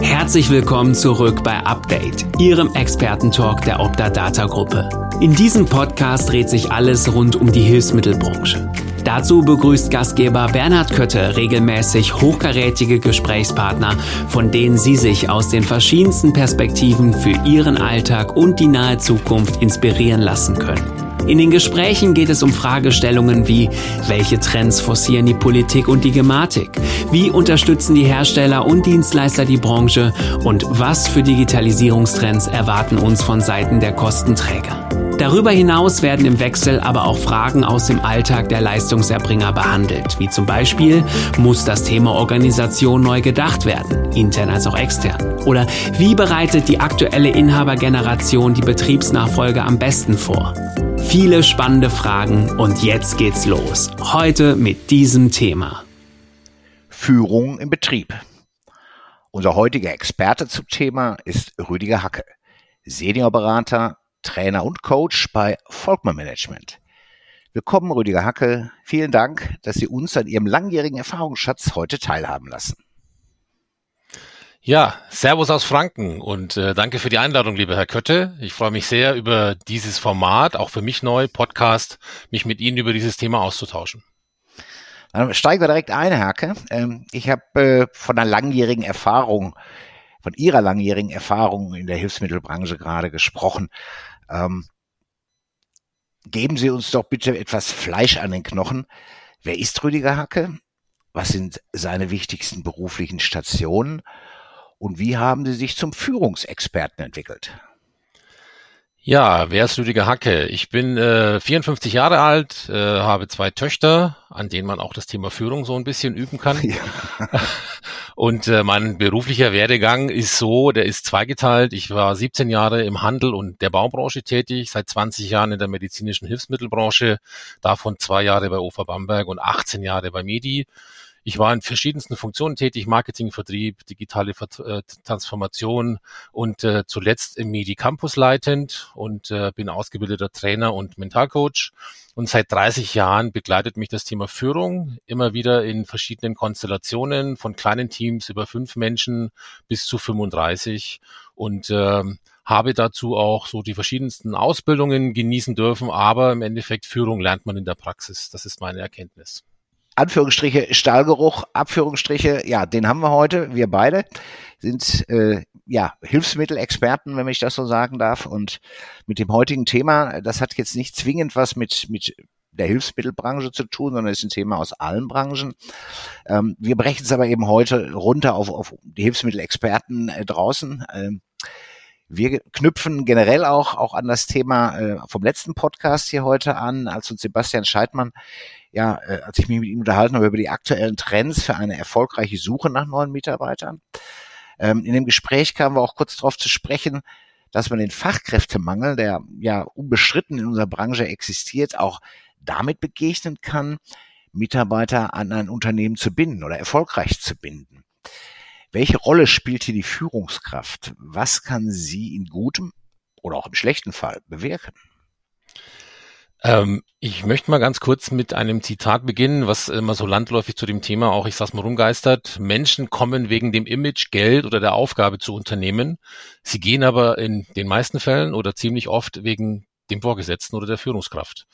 Herzlich willkommen zurück bei Update, Ihrem Expertentalk der Opta Data Gruppe. In diesem Podcast dreht sich alles rund um die Hilfsmittelbranche. Dazu begrüßt Gastgeber Bernhard Kötte regelmäßig hochkarätige Gesprächspartner, von denen Sie sich aus den verschiedensten Perspektiven für Ihren Alltag und die nahe Zukunft inspirieren lassen können. In den Gesprächen geht es um Fragestellungen wie, welche Trends forcieren die Politik und die Gematik? Wie unterstützen die Hersteller und Dienstleister die Branche? Und was für Digitalisierungstrends erwarten uns von Seiten der Kostenträger? Darüber hinaus werden im Wechsel aber auch Fragen aus dem Alltag der Leistungserbringer behandelt, wie zum Beispiel, muss das Thema Organisation neu gedacht werden, intern als auch extern? Oder wie bereitet die aktuelle Inhabergeneration die Betriebsnachfolge am besten vor? Viele spannende Fragen und jetzt geht's los. Heute mit diesem Thema. Führung im Betrieb. Unser heutiger Experte zum Thema ist Rüdiger Hacke, Seniorberater, Trainer und Coach bei Volkmann Management. Willkommen, Rüdiger Hacke. Vielen Dank, dass Sie uns an Ihrem langjährigen Erfahrungsschatz heute teilhaben lassen. Ja, Servus aus Franken und äh, danke für die Einladung, lieber Herr Kötte. Ich freue mich sehr über dieses Format, auch für mich neu, Podcast, mich mit Ihnen über dieses Thema auszutauschen. Dann steigen wir direkt ein, Herke. Ähm, ich habe äh, von einer langjährigen Erfahrung, von Ihrer langjährigen Erfahrung in der Hilfsmittelbranche gerade gesprochen. Ähm, geben Sie uns doch bitte etwas Fleisch an den Knochen. Wer ist Rüdiger Hacke? Was sind seine wichtigsten beruflichen Stationen? Und wie haben Sie sich zum Führungsexperten entwickelt? Ja, wer ist Rüdiger Hacke? Ich bin äh, 54 Jahre alt, äh, habe zwei Töchter, an denen man auch das Thema Führung so ein bisschen üben kann. Ja. Und äh, mein beruflicher Werdegang ist so, der ist zweigeteilt. Ich war 17 Jahre im Handel und der Baubranche tätig, seit 20 Jahren in der medizinischen Hilfsmittelbranche, davon zwei Jahre bei OFA Bamberg und 18 Jahre bei Medi. Ich war in verschiedensten Funktionen tätig, Marketing, Vertrieb, digitale äh, Transformation und äh, zuletzt im Medi Campus leitend und äh, bin ausgebildeter Trainer und Mentalcoach. Und seit 30 Jahren begleitet mich das Thema Führung immer wieder in verschiedenen Konstellationen von kleinen Teams über fünf Menschen bis zu 35 und äh, habe dazu auch so die verschiedensten Ausbildungen genießen dürfen, aber im Endeffekt Führung lernt man in der Praxis. Das ist meine Erkenntnis. Anführungsstriche Stahlgeruch, Abführungsstriche, ja, den haben wir heute. Wir beide sind äh, ja Hilfsmittelexperten, wenn ich das so sagen darf. Und mit dem heutigen Thema, das hat jetzt nicht zwingend was mit mit der Hilfsmittelbranche zu tun, sondern ist ein Thema aus allen Branchen. Ähm, wir brechen es aber eben heute runter auf, auf die Hilfsmittelexperten äh, draußen. Ähm, wir knüpfen generell auch, auch an das Thema äh, vom letzten Podcast hier heute an, als uns Sebastian Scheidmann ja, äh, als ich mich mit ihm unterhalten habe über die aktuellen Trends für eine erfolgreiche Suche nach neuen Mitarbeitern. Ähm, in dem Gespräch kamen wir auch kurz darauf zu sprechen, dass man den Fachkräftemangel, der ja unbeschritten in unserer Branche existiert, auch damit begegnen kann, Mitarbeiter an ein Unternehmen zu binden oder erfolgreich zu binden. Welche Rolle spielt hier die Führungskraft? Was kann sie in gutem oder auch im schlechten Fall bewirken? Ähm, ich möchte mal ganz kurz mit einem Zitat beginnen, was immer so landläufig zu dem Thema auch, ich sag's mal, rumgeistert. Menschen kommen wegen dem Image, Geld oder der Aufgabe zu Unternehmen. Sie gehen aber in den meisten Fällen oder ziemlich oft wegen dem Vorgesetzten oder der Führungskraft.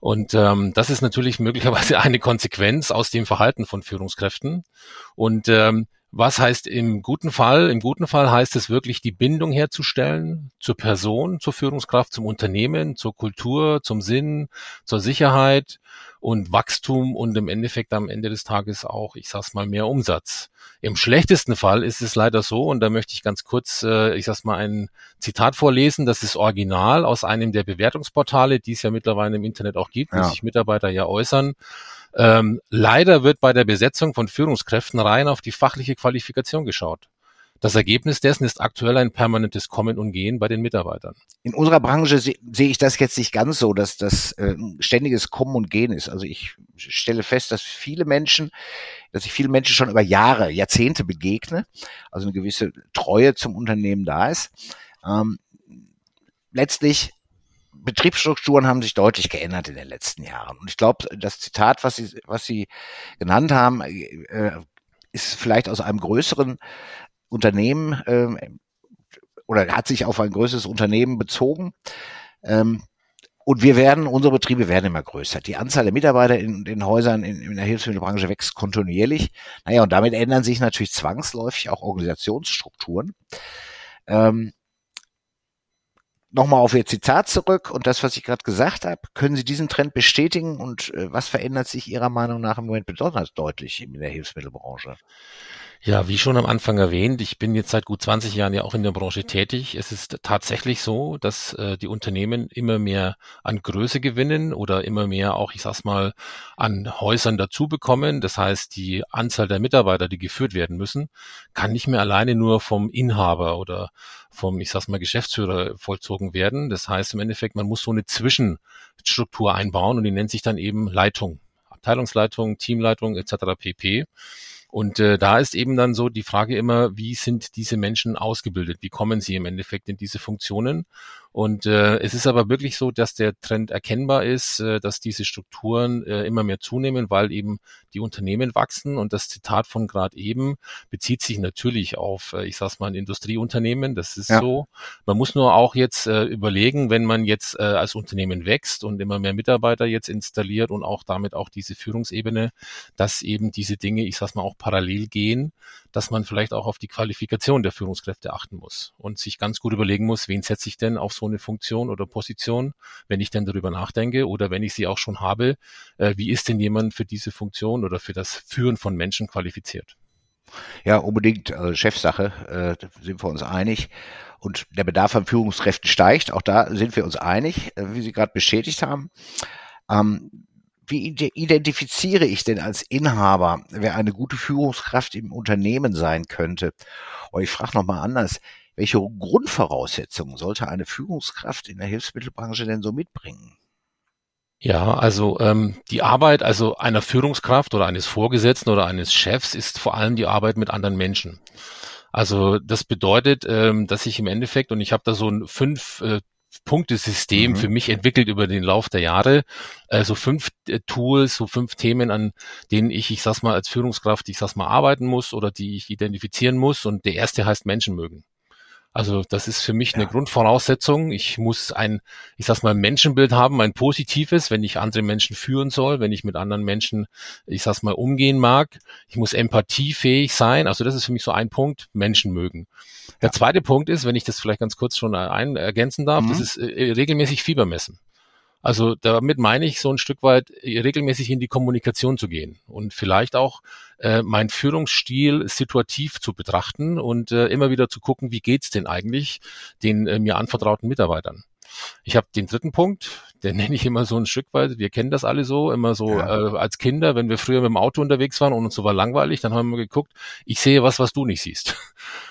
Und ähm, das ist natürlich möglicherweise eine Konsequenz aus dem Verhalten von Führungskräften. Und ähm, was heißt im guten Fall? Im guten Fall heißt es wirklich, die Bindung herzustellen zur Person, zur Führungskraft, zum Unternehmen, zur Kultur, zum Sinn, zur Sicherheit und Wachstum und im Endeffekt am Ende des Tages auch, ich sag's mal, mehr Umsatz. Im schlechtesten Fall ist es leider so, und da möchte ich ganz kurz, äh, ich sag's mal, ein Zitat vorlesen, das ist original aus einem der Bewertungsportale, die es ja mittlerweile im Internet auch gibt, ja. wo sich Mitarbeiter ja äußern. Ähm, leider wird bei der Besetzung von Führungskräften rein auf die fachliche Qualifikation geschaut. Das Ergebnis dessen ist aktuell ein permanentes Kommen und Gehen bei den Mitarbeitern. In unserer Branche se sehe ich das jetzt nicht ganz so, dass das äh, ständiges Kommen und Gehen ist. Also ich stelle fest, dass viele Menschen, dass ich viele Menschen schon über Jahre, Jahrzehnte begegne, also eine gewisse Treue zum Unternehmen da ist. Ähm, letztlich Betriebsstrukturen haben sich deutlich geändert in den letzten Jahren. Und ich glaube, das Zitat, was Sie, was Sie genannt haben, äh, ist vielleicht aus einem größeren Unternehmen äh, oder hat sich auf ein größeres Unternehmen bezogen. Ähm, und wir werden, unsere Betriebe werden immer größer. Die Anzahl der Mitarbeiter in den Häusern in, in der Hilfsmittelbranche wächst kontinuierlich. Naja, und damit ändern sich natürlich zwangsläufig auch Organisationsstrukturen. Ähm, Nochmal auf Ihr Zitat zurück und das, was ich gerade gesagt habe. Können Sie diesen Trend bestätigen und äh, was verändert sich Ihrer Meinung nach im Moment besonders deutlich in der Hilfsmittelbranche? Ja, wie schon am Anfang erwähnt, ich bin jetzt seit gut 20 Jahren ja auch in der Branche tätig. Es ist tatsächlich so, dass äh, die Unternehmen immer mehr an Größe gewinnen oder immer mehr auch, ich sag's mal, an Häusern dazu bekommen. Das heißt, die Anzahl der Mitarbeiter, die geführt werden müssen, kann nicht mehr alleine nur vom Inhaber oder vom, ich sag's mal, Geschäftsführer vollzogen werden. Das heißt im Endeffekt, man muss so eine Zwischenstruktur einbauen und die nennt sich dann eben Leitung. Abteilungsleitung, Teamleitung etc. pp. Und äh, da ist eben dann so die Frage immer, wie sind diese Menschen ausgebildet? Wie kommen sie im Endeffekt in diese Funktionen? Und äh, es ist aber wirklich so, dass der Trend erkennbar ist, äh, dass diese Strukturen äh, immer mehr zunehmen, weil eben die Unternehmen wachsen. Und das Zitat von gerade eben bezieht sich natürlich auf, äh, ich sag's mal, ein Industrieunternehmen. Das ist ja. so. Man muss nur auch jetzt äh, überlegen, wenn man jetzt äh, als Unternehmen wächst und immer mehr Mitarbeiter jetzt installiert und auch damit auch diese Führungsebene, dass eben diese Dinge, ich sag's mal, auch parallel gehen, dass man vielleicht auch auf die Qualifikation der Führungskräfte achten muss und sich ganz gut überlegen muss, wen setze ich denn auf so eine Funktion oder Position, wenn ich denn darüber nachdenke oder wenn ich sie auch schon habe, äh, wie ist denn jemand für diese Funktion oder für das Führen von Menschen qualifiziert? Ja, unbedingt also Chefsache, äh, sind wir uns einig. Und der Bedarf an Führungskräften steigt, auch da sind wir uns einig, äh, wie Sie gerade bestätigt haben. Ähm, wie identifiziere ich denn als Inhaber, wer eine gute Führungskraft im Unternehmen sein könnte? Oder ich frage nochmal anders, welche Grundvoraussetzungen sollte eine Führungskraft in der Hilfsmittelbranche denn so mitbringen? Ja, also ähm, die Arbeit also einer Führungskraft oder eines Vorgesetzten oder eines Chefs ist vor allem die Arbeit mit anderen Menschen. Also das bedeutet, ähm, dass ich im Endeffekt, und ich habe da so ein fünf äh, Punktesystem mhm. für mich entwickelt über den Lauf der Jahre. Äh, so fünf äh, Tools, so fünf Themen, an denen ich, ich sag's mal, als Führungskraft, ich sag's mal, arbeiten muss oder die ich identifizieren muss. Und der erste heißt Menschen mögen. Also das ist für mich eine Grundvoraussetzung. Ich muss ein, ich sag's mal, Menschenbild haben, ein positives, wenn ich andere Menschen führen soll, wenn ich mit anderen Menschen, ich sag's mal, umgehen mag. Ich muss empathiefähig sein. Also das ist für mich so ein Punkt, Menschen mögen. Der zweite Punkt ist, wenn ich das vielleicht ganz kurz schon ein, ergänzen darf, mhm. das ist äh, regelmäßig Fieber messen. Also damit meine ich so ein Stück weit äh, regelmäßig in die Kommunikation zu gehen und vielleicht auch äh, mein Führungsstil situativ zu betrachten und äh, immer wieder zu gucken, wie geht's denn eigentlich den äh, mir anvertrauten Mitarbeitern. Ich habe den dritten Punkt, den nenne ich immer so ein Stück weit, wir kennen das alle so, immer so ja. äh, als Kinder, wenn wir früher mit dem Auto unterwegs waren und uns so war langweilig, dann haben wir geguckt, ich sehe was, was du nicht siehst.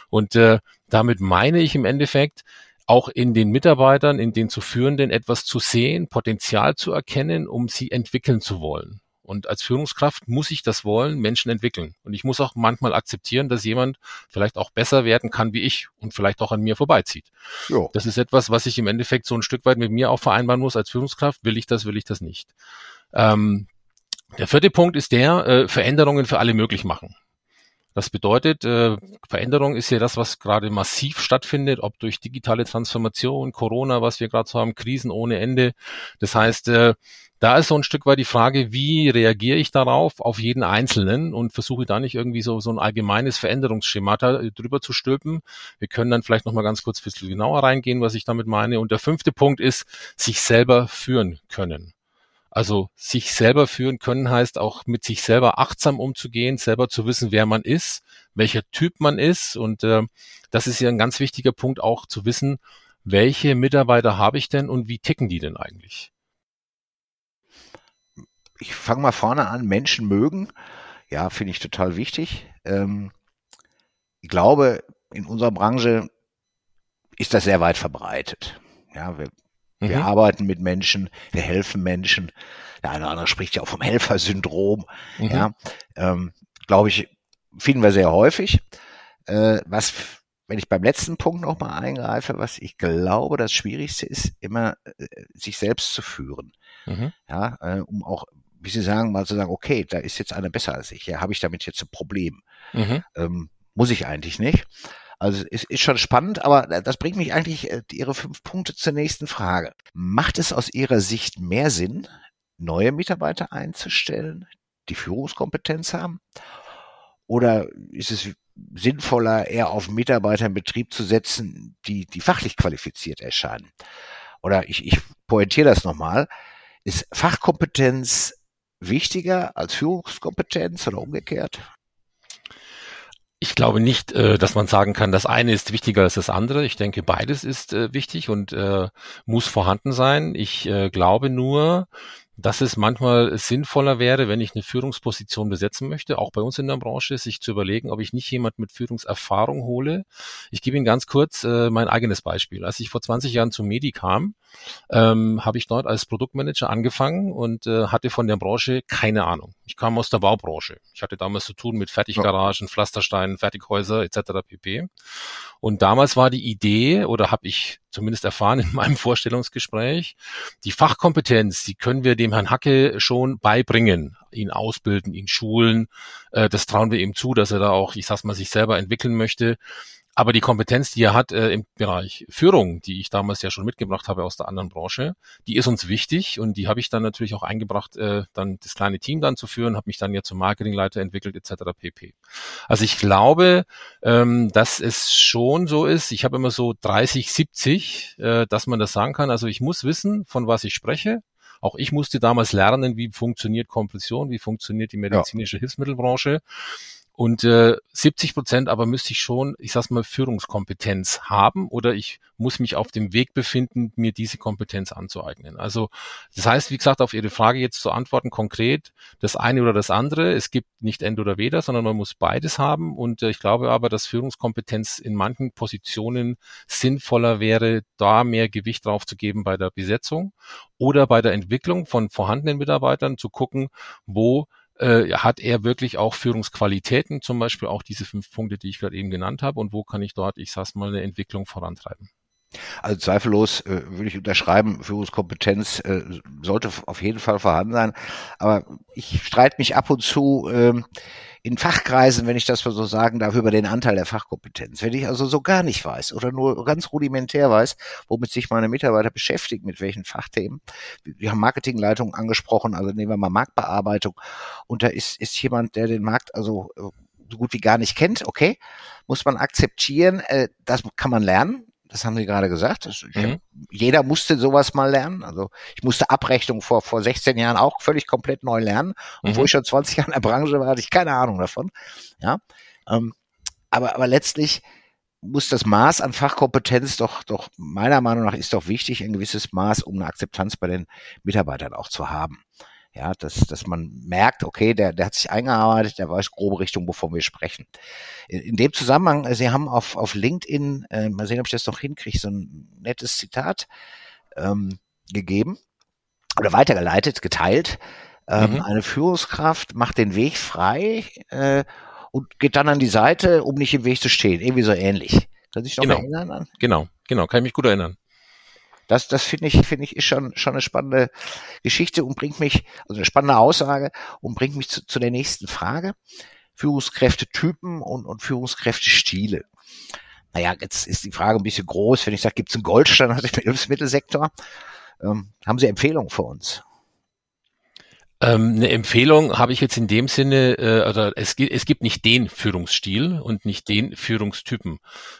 Und äh, damit meine ich im Endeffekt, auch in den Mitarbeitern, in den zu führenden etwas zu sehen, Potenzial zu erkennen, um sie entwickeln zu wollen. Und als Führungskraft muss ich das wollen, Menschen entwickeln. Und ich muss auch manchmal akzeptieren, dass jemand vielleicht auch besser werden kann wie ich und vielleicht auch an mir vorbeizieht. Jo. Das ist etwas, was ich im Endeffekt so ein Stück weit mit mir auch vereinbaren muss als Führungskraft. Will ich das, will ich das nicht. Ähm, der vierte Punkt ist der, äh, Veränderungen für alle möglich machen. Das bedeutet, äh, Veränderung ist ja das, was gerade massiv stattfindet, ob durch digitale Transformation, Corona, was wir gerade so haben, Krisen ohne Ende. Das heißt, äh, da ist so ein Stück weit die Frage, wie reagiere ich darauf, auf jeden Einzelnen und versuche da nicht irgendwie so, so ein allgemeines Veränderungsschema drüber zu stülpen. Wir können dann vielleicht nochmal ganz kurz ein bisschen genauer reingehen, was ich damit meine. Und der fünfte Punkt ist, sich selber führen können. Also sich selber führen können heißt auch mit sich selber achtsam umzugehen, selber zu wissen, wer man ist, welcher Typ man ist. Und äh, das ist ja ein ganz wichtiger Punkt auch zu wissen, welche Mitarbeiter habe ich denn und wie ticken die denn eigentlich? Ich fange mal vorne an, Menschen mögen. Ja, finde ich total wichtig. Ähm, ich glaube, in unserer Branche ist das sehr weit verbreitet. Ja, wir wir mhm. arbeiten mit Menschen, wir helfen Menschen. Der eine oder andere spricht ja auch vom Helfersyndrom. Mhm. Ja, ähm, glaube ich, finden wir sehr häufig. Äh, was, wenn ich beim letzten Punkt nochmal eingreife, was ich glaube, das Schwierigste ist, immer äh, sich selbst zu führen. Mhm. Ja, äh, um auch, wie Sie sagen, mal zu sagen, okay, da ist jetzt einer besser als ich. Ja, habe ich damit jetzt ein Problem? Mhm. Ähm, muss ich eigentlich nicht. Also es ist schon spannend, aber das bringt mich eigentlich äh, Ihre fünf Punkte zur nächsten Frage. Macht es aus Ihrer Sicht mehr Sinn, neue Mitarbeiter einzustellen, die Führungskompetenz haben? Oder ist es sinnvoller, eher auf Mitarbeiter im Betrieb zu setzen, die, die fachlich qualifiziert erscheinen? Oder ich, ich pointiere das nochmal. Ist Fachkompetenz wichtiger als Führungskompetenz oder umgekehrt? Ich glaube nicht, äh, dass man sagen kann, das eine ist wichtiger als das andere. Ich denke, beides ist äh, wichtig und äh, muss vorhanden sein. Ich glaube nur, dass es manchmal sinnvoller wäre, wenn ich eine Führungsposition besetzen möchte, auch bei uns in der Branche, sich zu überlegen, ob ich nicht jemand mit Führungserfahrung hole. Ich gebe Ihnen ganz kurz äh, mein eigenes Beispiel. Als ich vor 20 Jahren zum Medi kam, ähm, habe ich dort als Produktmanager angefangen und äh, hatte von der Branche keine Ahnung. Ich kam aus der Baubranche. Ich hatte damals zu tun mit Fertiggaragen, Pflastersteinen, Fertighäuser etc. pp. Und damals war die Idee, oder habe ich zumindest erfahren in meinem Vorstellungsgespräch, die Fachkompetenz, die können wir dem Herrn Hacke schon beibringen, ihn ausbilden, ihn schulen. Äh, das trauen wir ihm zu, dass er da auch, ich sag's mal, sich selber entwickeln möchte. Aber die Kompetenz, die er hat äh, im Bereich Führung, die ich damals ja schon mitgebracht habe aus der anderen Branche, die ist uns wichtig und die habe ich dann natürlich auch eingebracht, äh, dann das kleine Team dann zu führen, habe mich dann ja zum Marketingleiter entwickelt etc. pp. Also ich glaube, ähm, dass es schon so ist. Ich habe immer so 30, 70, äh, dass man das sagen kann. Also ich muss wissen, von was ich spreche. Auch ich musste damals lernen, wie funktioniert Kompression, wie funktioniert die medizinische ja. Hilfsmittelbranche. Und äh, 70 Prozent aber müsste ich schon, ich sag's mal, Führungskompetenz haben oder ich muss mich auf dem Weg befinden, mir diese Kompetenz anzueignen. Also das heißt, wie gesagt, auf Ihre Frage jetzt zu antworten konkret, das eine oder das andere. Es gibt nicht End oder Weder, sondern man muss beides haben. Und äh, ich glaube aber, dass Führungskompetenz in manchen Positionen sinnvoller wäre, da mehr Gewicht drauf zu geben bei der Besetzung oder bei der Entwicklung von vorhandenen Mitarbeitern zu gucken, wo äh, hat er wirklich auch Führungsqualitäten, zum Beispiel auch diese fünf Punkte, die ich gerade eben genannt habe, und wo kann ich dort, ich sag's mal, eine Entwicklung vorantreiben? Also zweifellos äh, würde ich unterschreiben, Führungskompetenz äh, sollte auf jeden Fall vorhanden sein. Aber ich streite mich ab und zu äh, in Fachkreisen, wenn ich das mal so sagen darf, über den Anteil der Fachkompetenz. Wenn ich also so gar nicht weiß oder nur ganz rudimentär weiß, womit sich meine Mitarbeiter beschäftigen, mit welchen Fachthemen. Wir haben Marketingleitung angesprochen, also nehmen wir mal Marktbearbeitung. Und da ist, ist jemand, der den Markt also äh, so gut wie gar nicht kennt, okay, muss man akzeptieren, äh, das kann man lernen, das haben Sie gerade gesagt. Das, mhm. jeder musste sowas mal lernen. Also ich musste Abrechnung vor, vor 16 Jahren auch völlig komplett neu lernen. Und mhm. wo ich schon 20 Jahre in der Branche war, hatte ich keine Ahnung davon. Ja. Ähm, aber, aber letztlich muss das Maß an Fachkompetenz doch, doch meiner Meinung nach ist doch wichtig, ein gewisses Maß, um eine Akzeptanz bei den Mitarbeitern auch zu haben. Ja, dass, dass man merkt, okay, der, der hat sich eingearbeitet, der weiß grobe Richtung, wovon wir sprechen. In, in dem Zusammenhang, äh, Sie haben auf, auf LinkedIn, äh, mal sehen, ob ich das noch hinkriege, so ein nettes Zitat ähm, gegeben oder weitergeleitet, geteilt. Ähm, mhm. Eine Führungskraft macht den Weg frei äh, und geht dann an die Seite, um nicht im Weg zu stehen. Irgendwie so ähnlich. Sie sich noch genau. erinnern? An? Genau, genau, kann ich mich gut erinnern. Das, das finde ich, finde ich, ist schon, schon eine spannende Geschichte und bringt mich, also eine spannende Aussage und bringt mich zu, zu der nächsten Frage. Führungskräftetypen und, und Führungskräftestile. Naja, jetzt ist die Frage ein bisschen groß. Wenn ich sage, gibt es einen Goldstandard im Hilfsmittelsektor? Ähm, haben Sie Empfehlungen für uns? Ähm, eine Empfehlung habe ich jetzt in dem Sinne, äh, oder es, es gibt nicht den Führungsstil und nicht den Führungstypen.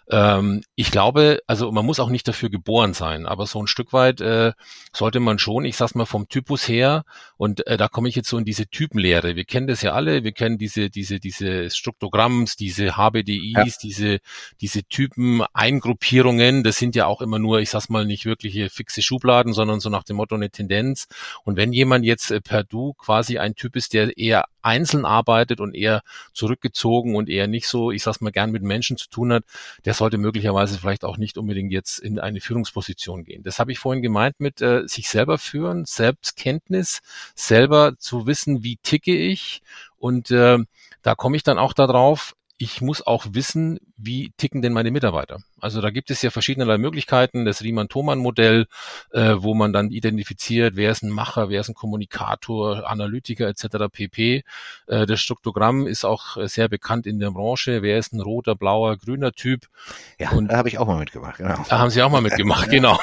Ähm, ich glaube, also man muss auch nicht dafür geboren sein, aber so ein Stück weit äh, sollte man schon, ich sag's mal vom Typus her, und äh, da komme ich jetzt so in diese Typenlehre. Wir kennen das ja alle, wir kennen diese, diese, diese Struktogramms, diese HBDIs, ja. diese, diese Typen, Eingruppierungen, das sind ja auch immer nur, ich sag's mal, nicht wirkliche fixe Schubladen, sondern so nach dem Motto eine Tendenz. Und wenn jemand jetzt äh, per Du quasi ein Typ ist, der eher einzeln arbeitet und eher zurückgezogen und eher nicht so, ich sag's mal, gern mit Menschen zu tun hat, der sollte möglicherweise vielleicht auch nicht unbedingt jetzt in eine Führungsposition gehen. Das habe ich vorhin gemeint mit äh, sich selber führen, Selbstkenntnis, selber zu wissen, wie ticke ich und äh, da komme ich dann auch darauf, ich muss auch wissen, wie ticken denn meine Mitarbeiter. Also da gibt es ja verschiedene Möglichkeiten, das Riemann-Thomann-Modell, äh, wo man dann identifiziert, wer ist ein Macher, wer ist ein Kommunikator, Analytiker etc. pp. Äh, das Struktogramm ist auch sehr bekannt in der Branche, wer ist ein roter, blauer, grüner Typ. Ja, und da habe ich auch mal mitgemacht, genau. Da haben Sie auch mal mitgemacht, genau.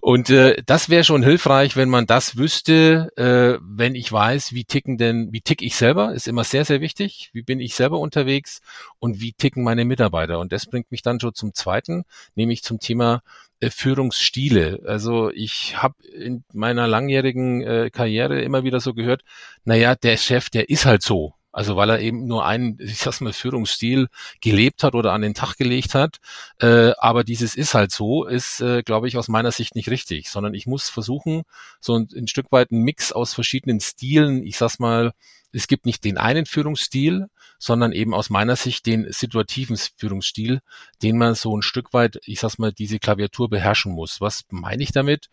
Und äh, das wäre schon hilfreich, wenn man das wüsste, äh, wenn ich weiß, wie ticken denn, wie tick ich selber, ist immer sehr, sehr wichtig. Wie bin ich selber unterwegs und wie ticken meine Mitarbeiter? Und das bringt mich dann schon zum zweiten, nämlich zum Thema äh, Führungsstile. Also ich habe in meiner langjährigen äh, Karriere immer wieder so gehört, naja, der Chef, der ist halt so. Also weil er eben nur einen, ich sag's mal, Führungsstil gelebt hat oder an den Tag gelegt hat. Äh, aber dieses ist halt so, ist, äh, glaube ich, aus meiner Sicht nicht richtig, sondern ich muss versuchen, so ein, ein Stück weit einen Mix aus verschiedenen Stilen, ich sag's mal, es gibt nicht den einen Führungsstil, sondern eben aus meiner Sicht den situativen Führungsstil, den man so ein Stück weit, ich sag's mal, diese Klaviatur beherrschen muss. Was meine ich damit?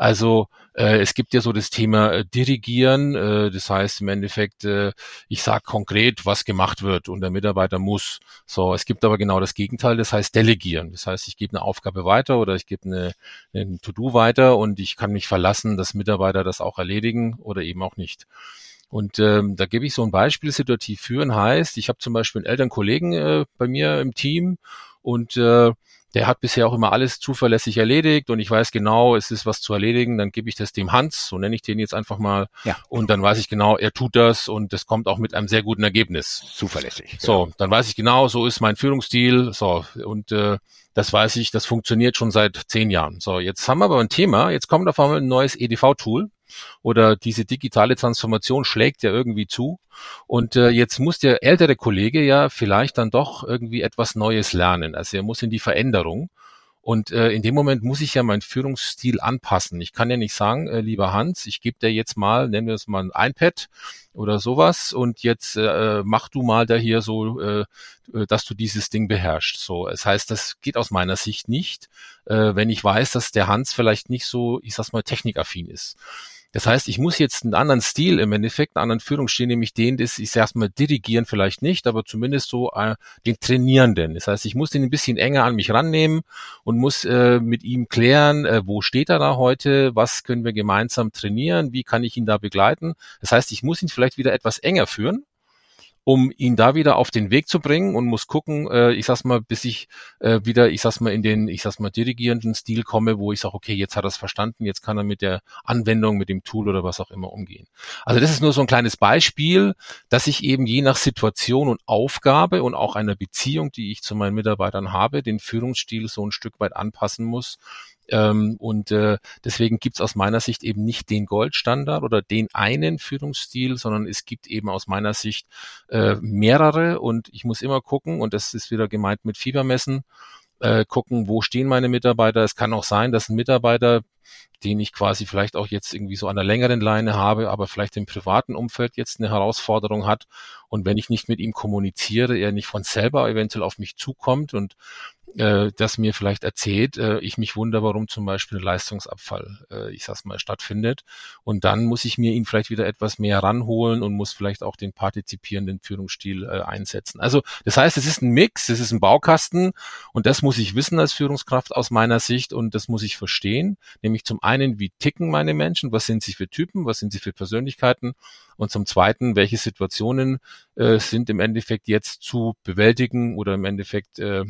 Also äh, es gibt ja so das Thema äh, Dirigieren, äh, das heißt im Endeffekt, äh, ich sage konkret, was gemacht wird und der Mitarbeiter muss. So, es gibt aber genau das Gegenteil, das heißt Delegieren. Das heißt, ich gebe eine Aufgabe weiter oder ich gebe eine, eine To-Do weiter und ich kann mich verlassen, dass Mitarbeiter das auch erledigen oder eben auch nicht. Und ähm, da gebe ich so ein Beispiel, situativ führen heißt, ich habe zum Beispiel einen Elternkollegen äh, bei mir im Team und äh, der hat bisher auch immer alles zuverlässig erledigt und ich weiß genau, es ist was zu erledigen, dann gebe ich das dem Hans, so nenne ich den jetzt einfach mal. Ja. Und dann weiß ich genau, er tut das und das kommt auch mit einem sehr guten Ergebnis. Zuverlässig. So, genau. dann weiß ich genau, so ist mein Führungsstil. So, und äh, das weiß ich, das funktioniert schon seit zehn Jahren. So, jetzt haben wir aber ein Thema, jetzt kommt auf einmal ein neues EDV-Tool oder diese digitale Transformation schlägt ja irgendwie zu. Und äh, jetzt muss der ältere Kollege ja vielleicht dann doch irgendwie etwas Neues lernen. Also er muss in die Veränderung. Und äh, in dem Moment muss ich ja meinen Führungsstil anpassen. Ich kann ja nicht sagen, äh, lieber Hans, ich gebe dir jetzt mal, nennen wir es mal ein iPad oder sowas und jetzt äh, mach du mal da hier so, äh, äh dass du dieses Ding beherrschst. So, das heißt, das geht aus meiner Sicht nicht, äh, wenn ich weiß, dass der Hans vielleicht nicht so, ich sag's mal, technikaffin ist. Das heißt, ich muss jetzt einen anderen Stil im Endeffekt, einen anderen Führungsstil, nämlich den des, ich sag's mal, dirigieren vielleicht nicht, aber zumindest so äh, den Trainierenden. Das heißt, ich muss den ein bisschen enger an mich rannehmen und muss äh, mit ihm klären, äh, wo steht er da heute, was können wir gemeinsam trainieren, wie kann ich ihn da begleiten. Das heißt, ich muss ihn vielleicht wieder etwas enger führen, um ihn da wieder auf den Weg zu bringen und muss gucken, äh, ich sag's mal, bis ich äh, wieder, ich sag's mal, in den, ich sag's mal, dirigierenden Stil komme, wo ich sage, okay, jetzt hat er es verstanden, jetzt kann er mit der Anwendung, mit dem Tool oder was auch immer umgehen. Also das ist nur so ein kleines Beispiel, dass ich eben je nach Situation und Aufgabe und auch einer Beziehung, die ich zu meinen Mitarbeitern habe, den Führungsstil so ein Stück weit anpassen muss, ähm, und äh, deswegen gibt's aus meiner Sicht eben nicht den Goldstandard oder den einen Führungsstil, sondern es gibt eben aus meiner Sicht äh, mehrere und ich muss immer gucken, und das ist wieder gemeint mit Fiebermessen, äh, gucken, wo stehen meine Mitarbeiter. Es kann auch sein, dass ein Mitarbeiter, den ich quasi vielleicht auch jetzt irgendwie so an der längeren Leine habe, aber vielleicht im privaten Umfeld jetzt eine Herausforderung hat. Und wenn ich nicht mit ihm kommuniziere, er nicht von selber eventuell auf mich zukommt und äh, das mir vielleicht erzählt, äh, ich mich wundere, warum zum Beispiel Leistungsabfall, äh, ich sag's mal, stattfindet. Und dann muss ich mir ihn vielleicht wieder etwas mehr ranholen und muss vielleicht auch den partizipierenden Führungsstil äh, einsetzen. Also das heißt, es ist ein Mix, es ist ein Baukasten und das muss ich wissen als Führungskraft aus meiner Sicht und das muss ich verstehen. Nämlich zum einen, wie ticken meine Menschen, was sind sie für Typen, was sind sie für Persönlichkeiten und zum Zweiten, welche Situationen äh, sind im Endeffekt jetzt zu bewältigen oder im Endeffekt äh,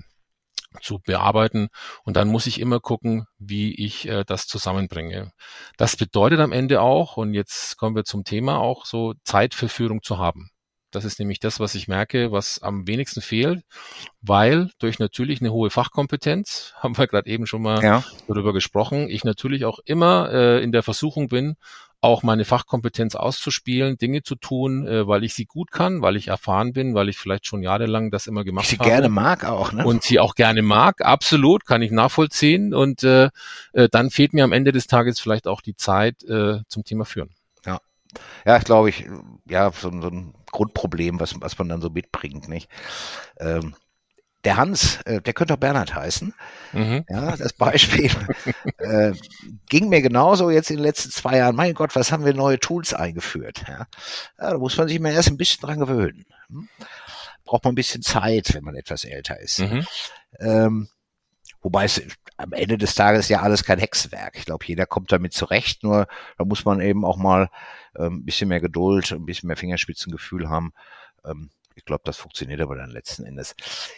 zu bearbeiten. Und dann muss ich immer gucken, wie ich äh, das zusammenbringe. Das bedeutet am Ende auch, und jetzt kommen wir zum Thema, auch so Zeit für Führung zu haben. Das ist nämlich das, was ich merke, was am wenigsten fehlt, weil durch natürlich eine hohe Fachkompetenz, haben wir gerade eben schon mal ja. darüber gesprochen, ich natürlich auch immer äh, in der Versuchung bin, auch meine Fachkompetenz auszuspielen, Dinge zu tun, äh, weil ich sie gut kann, weil ich erfahren bin, weil ich vielleicht schon jahrelang das immer gemacht ich sie habe. gerne mag auch, ne? Und sie auch gerne mag, absolut, kann ich nachvollziehen. Und äh, äh, dann fehlt mir am Ende des Tages vielleicht auch die Zeit äh, zum Thema Führen. Ja. Ja, glaube ich, ja, so, so ein Grundproblem, was, was man dann so mitbringt, nicht? Ähm, der Hans, äh, der könnte auch Bernhard heißen. Mhm. Ja, das Beispiel äh, ging mir genauso jetzt in den letzten zwei Jahren. Mein Gott, was haben wir neue Tools eingeführt? Ja, ja da muss man sich mal erst ein bisschen dran gewöhnen. Hm? braucht man ein bisschen Zeit, wenn man etwas älter ist. Mhm. Ähm, wobei es am Ende des Tages ja alles kein Hexenwerk. Ich glaube, jeder kommt damit zurecht, nur da muss man eben auch mal ähm, ein bisschen mehr Geduld, ein bisschen mehr Fingerspitzengefühl haben. Ähm, ich glaube, das funktioniert aber dann letzten Endes.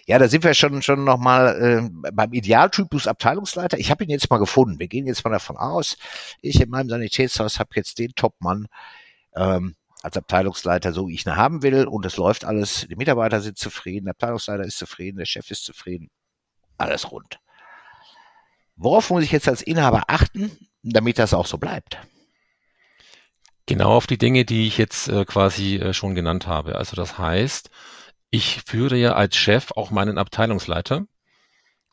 Ja, da sind wir schon schon noch mal äh, beim Idealtypus Abteilungsleiter. Ich habe ihn jetzt mal gefunden. Wir gehen jetzt mal davon aus, ich in meinem Sanitätshaus habe jetzt den Top-Mann ähm, als Abteilungsleiter, so wie ich ihn haben will, und es läuft alles. Die Mitarbeiter sind zufrieden, der Abteilungsleiter ist zufrieden, der Chef ist zufrieden, alles rund. Worauf muss ich jetzt als Inhaber achten, damit das auch so bleibt? Genau auf die Dinge, die ich jetzt äh, quasi äh, schon genannt habe. Also das heißt, ich führe ja als Chef auch meinen Abteilungsleiter.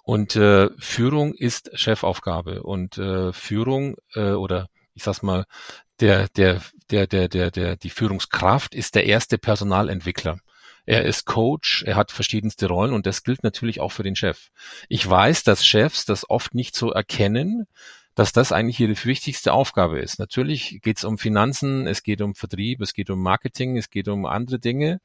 Und äh, Führung ist Chefaufgabe. Und äh, Führung äh, oder ich sag's mal, der, der, der, der, der, der, die Führungskraft ist der erste Personalentwickler. Er ist Coach, er hat verschiedenste Rollen und das gilt natürlich auch für den Chef. Ich weiß, dass Chefs das oft nicht so erkennen, dass das eigentlich ihre wichtigste Aufgabe ist. Natürlich geht es um Finanzen, es geht um Vertrieb, es geht um Marketing, es geht um andere Dinge.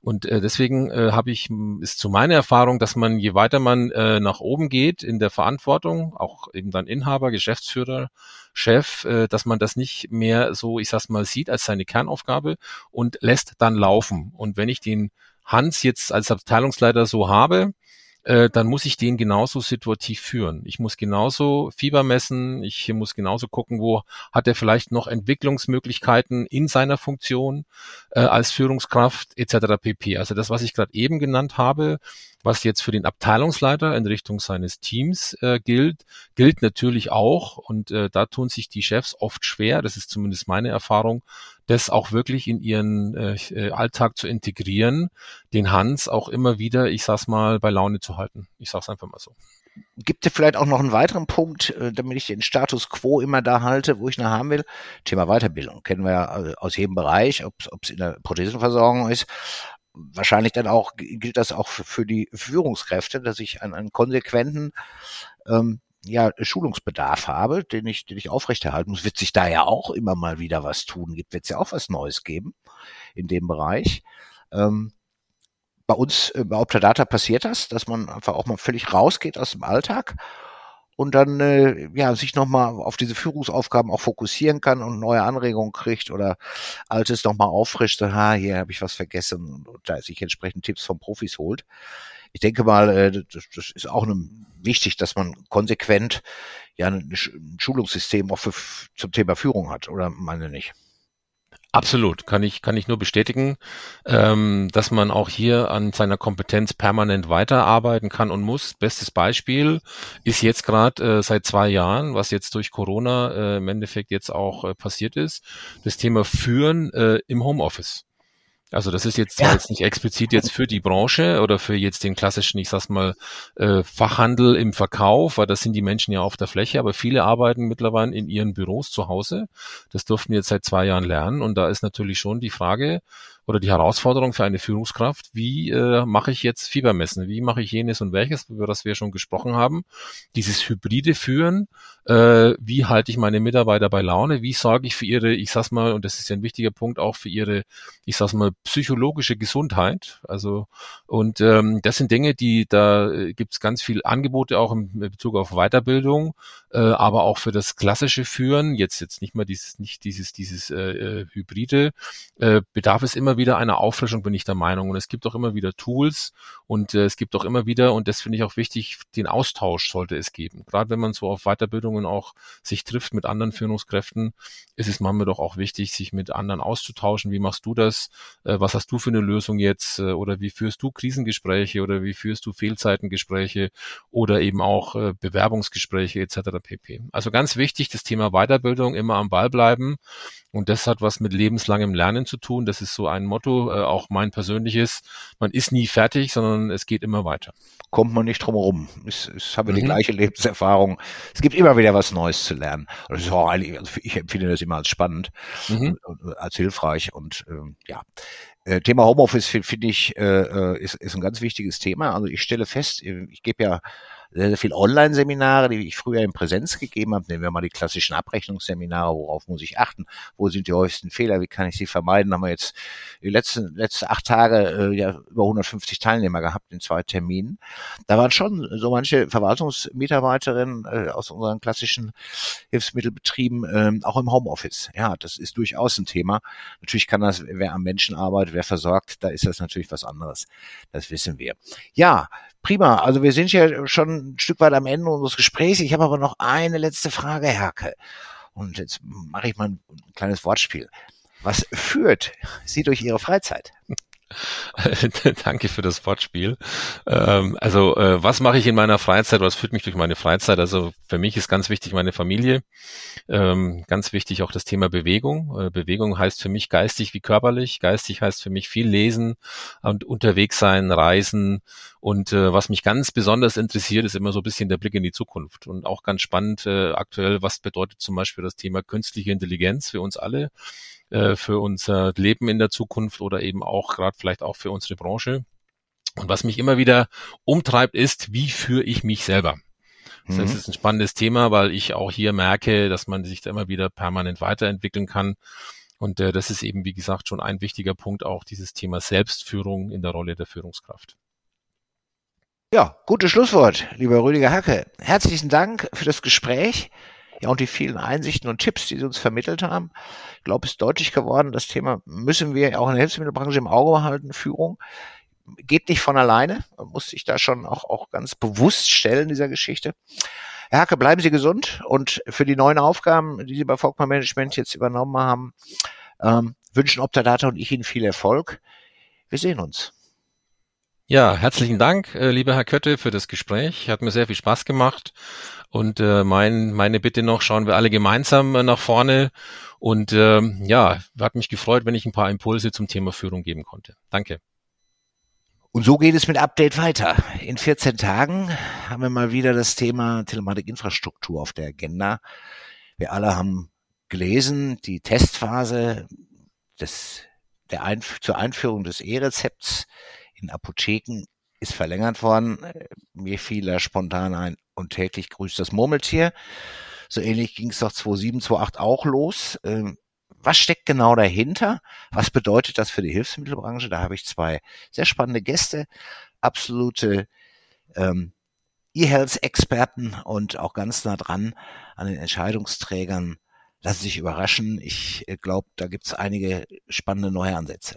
Und äh, deswegen äh, habe ich, ist zu meiner Erfahrung, dass man, je weiter man äh, nach oben geht in der Verantwortung, auch eben dann Inhaber, Geschäftsführer, Chef, äh, dass man das nicht mehr so, ich sag's mal, sieht als seine Kernaufgabe und lässt dann laufen. Und wenn ich den Hans jetzt als Abteilungsleiter so habe, äh, dann muss ich den genauso situativ führen. Ich muss genauso Fieber messen, ich muss genauso gucken, wo hat er vielleicht noch Entwicklungsmöglichkeiten in seiner Funktion äh, als Führungskraft etc. pp. Also das, was ich gerade eben genannt habe, was jetzt für den Abteilungsleiter in Richtung seines Teams äh, gilt, gilt natürlich auch. Und äh, da tun sich die Chefs oft schwer, das ist zumindest meine Erfahrung, das auch wirklich in ihren äh, äh, Alltag zu integrieren, den Hans auch immer wieder, ich sag's mal, bei Laune zu halten. Ich sag's einfach mal so. Gibt es vielleicht auch noch einen weiteren Punkt, äh, damit ich den Status quo immer da halte, wo ich ihn haben will? Thema Weiterbildung. Kennen wir ja äh, aus jedem Bereich, ob es in der Prothesenversorgung ist, wahrscheinlich dann auch gilt das auch für, die Führungskräfte, dass ich einen, einen konsequenten ähm, ja, Schulungsbedarf habe, den ich, den ich aufrechterhalten muss, wird sich da ja auch immer mal wieder was tun. Gibt wird es ja auch was Neues geben in dem Bereich. Ähm, bei uns äh, bei Optadata passiert das, dass man einfach auch mal völlig rausgeht aus dem Alltag und dann äh, ja sich nochmal auf diese Führungsaufgaben auch fokussieren kann und neue Anregungen kriegt oder altes nochmal auffrischt, ha, hier habe ich was vergessen und da sich entsprechend Tipps von Profis holt. Ich denke mal, äh, das, das ist auch wichtig, dass man konsequent ja ein Schulungssystem auch für, zum Thema Führung hat, oder meine nicht? Absolut, kann ich, kann ich nur bestätigen, ähm, dass man auch hier an seiner Kompetenz permanent weiterarbeiten kann und muss. Bestes Beispiel ist jetzt gerade äh, seit zwei Jahren, was jetzt durch Corona äh, im Endeffekt jetzt auch äh, passiert ist, das Thema Führen äh, im Homeoffice. Also das ist jetzt, ja. jetzt nicht explizit jetzt für die Branche oder für jetzt den klassischen, ich sag's mal, äh, Fachhandel im Verkauf, weil das sind die Menschen ja auf der Fläche, aber viele arbeiten mittlerweile in ihren Büros zu Hause. Das durften wir jetzt seit zwei Jahren lernen und da ist natürlich schon die Frage, oder die Herausforderung für eine Führungskraft, wie äh, mache ich jetzt Fiebermessen, wie mache ich jenes und welches, über das wir schon gesprochen haben, dieses hybride Führen, äh, wie halte ich meine Mitarbeiter bei Laune, wie sorge ich für ihre, ich sag's mal, und das ist ja ein wichtiger Punkt, auch für ihre, ich sag's mal, psychologische Gesundheit. Also und ähm, das sind Dinge, die da äh, gibt es ganz viel Angebote auch im Bezug auf Weiterbildung, äh, aber auch für das klassische Führen, jetzt jetzt nicht mal dieses, nicht dieses, dieses äh, äh Hybride, äh, bedarf es immer wieder einer Auffrischung, bin ich der Meinung. Und es gibt auch immer wieder Tools und äh, es gibt auch immer wieder, und das finde ich auch wichtig, den Austausch sollte es geben. Gerade wenn man so auf Weiterbildungen auch sich trifft mit anderen Führungskräften, ist es manchmal doch auch wichtig, sich mit anderen auszutauschen. Wie machst du das? Äh, was hast du für eine Lösung jetzt? Äh, oder wie führst du Krisengespräche oder wie führst du Fehlzeitengespräche oder eben auch äh, Bewerbungsgespräche etc. pp. Also ganz wichtig, das Thema Weiterbildung immer am Ball bleiben. Und das hat was mit lebenslangem Lernen zu tun. Das ist so ein Motto, äh, auch mein persönliches. Man ist nie fertig, sondern es geht immer weiter. Kommt man nicht drum herum. Ich, ich habe mhm. die gleiche Lebenserfahrung. Es gibt immer wieder was Neues zu lernen. Das ist auch eigentlich, also ich empfinde das immer als spannend, mhm. als hilfreich und ähm, ja. Äh, Thema Homeoffice finde find ich äh, ist, ist ein ganz wichtiges Thema. Also ich stelle fest, ich gebe ja sehr, sehr viel Online-Seminare, die ich früher in Präsenz gegeben habe. Nehmen wir mal die klassischen Abrechnungsseminare, worauf muss ich achten, wo sind die häufigsten Fehler, wie kann ich sie vermeiden. Haben wir jetzt die letzten, letzten acht Tage äh, ja über 150 Teilnehmer gehabt in zwei Terminen. Da waren schon so manche Verwaltungsmitarbeiterinnen äh, aus unseren klassischen Hilfsmittelbetrieben äh, auch im Homeoffice. Ja, das ist durchaus ein Thema. Natürlich kann das, wer am Menschen arbeitet, wer versorgt, da ist das natürlich was anderes. Das wissen wir. Ja, prima. Also wir sind ja schon ein Stück weit am Ende unseres Gesprächs. Ich habe aber noch eine letzte Frage, Herke. Und jetzt mache ich mal ein kleines Wortspiel. Was führt Sie durch Ihre Freizeit? Danke für das Wortspiel. Ähm, also äh, was mache ich in meiner Freizeit? Was führt mich durch meine Freizeit? Also für mich ist ganz wichtig meine Familie. Ähm, ganz wichtig auch das Thema Bewegung. Äh, Bewegung heißt für mich geistig wie körperlich. Geistig heißt für mich viel lesen und unterwegs sein, reisen. Und äh, was mich ganz besonders interessiert, ist immer so ein bisschen der Blick in die Zukunft. Und auch ganz spannend äh, aktuell, was bedeutet zum Beispiel das Thema künstliche Intelligenz für uns alle? Äh, für unser Leben in der Zukunft oder eben auch gerade vielleicht auch für unsere Branche. Und was mich immer wieder umtreibt, ist, wie führe ich mich selber? Das mhm. ist ein spannendes Thema, weil ich auch hier merke, dass man sich da immer wieder permanent weiterentwickeln kann. Und äh, das ist eben, wie gesagt, schon ein wichtiger Punkt, auch dieses Thema Selbstführung in der Rolle der Führungskraft. Ja, gutes Schlusswort, lieber Rüdiger Hacke. Herzlichen Dank für das Gespräch. Ja, und die vielen Einsichten und Tipps, die sie uns vermittelt haben. Ich glaube, ist deutlich geworden, das Thema müssen wir auch in der Hilfsmittelbranche im Auge behalten. Führung geht nicht von alleine. Man muss sich da schon auch, auch ganz bewusst stellen, dieser Geschichte. Herr Hacke, bleiben Sie gesund und für die neuen Aufgaben, die Sie bei Volkmann Management jetzt übernommen haben, ähm, wünschen Optadata und ich Ihnen viel Erfolg. Wir sehen uns. Ja, herzlichen Dank, äh, lieber Herr Kötte, für das Gespräch. Hat mir sehr viel Spaß gemacht. Und äh, mein, meine Bitte noch, schauen wir alle gemeinsam äh, nach vorne. Und äh, ja, hat mich gefreut, wenn ich ein paar Impulse zum Thema Führung geben konnte. Danke. Und so geht es mit Update weiter. In 14 Tagen haben wir mal wieder das Thema Telematikinfrastruktur auf der Agenda. Wir alle haben gelesen, die Testphase des, der Einf zur Einführung des E-Rezepts in Apotheken ist verlängert worden. Mir fiel da spontan ein und täglich grüßt das Murmeltier. So ähnlich ging es doch 2007, 2008 auch los. Ähm, was steckt genau dahinter? Was bedeutet das für die Hilfsmittelbranche? Da habe ich zwei sehr spannende Gäste, absolute ähm, E-Health-Experten und auch ganz nah dran an den Entscheidungsträgern. Lassen sich überraschen. Ich äh, glaube, da gibt es einige spannende neue Ansätze.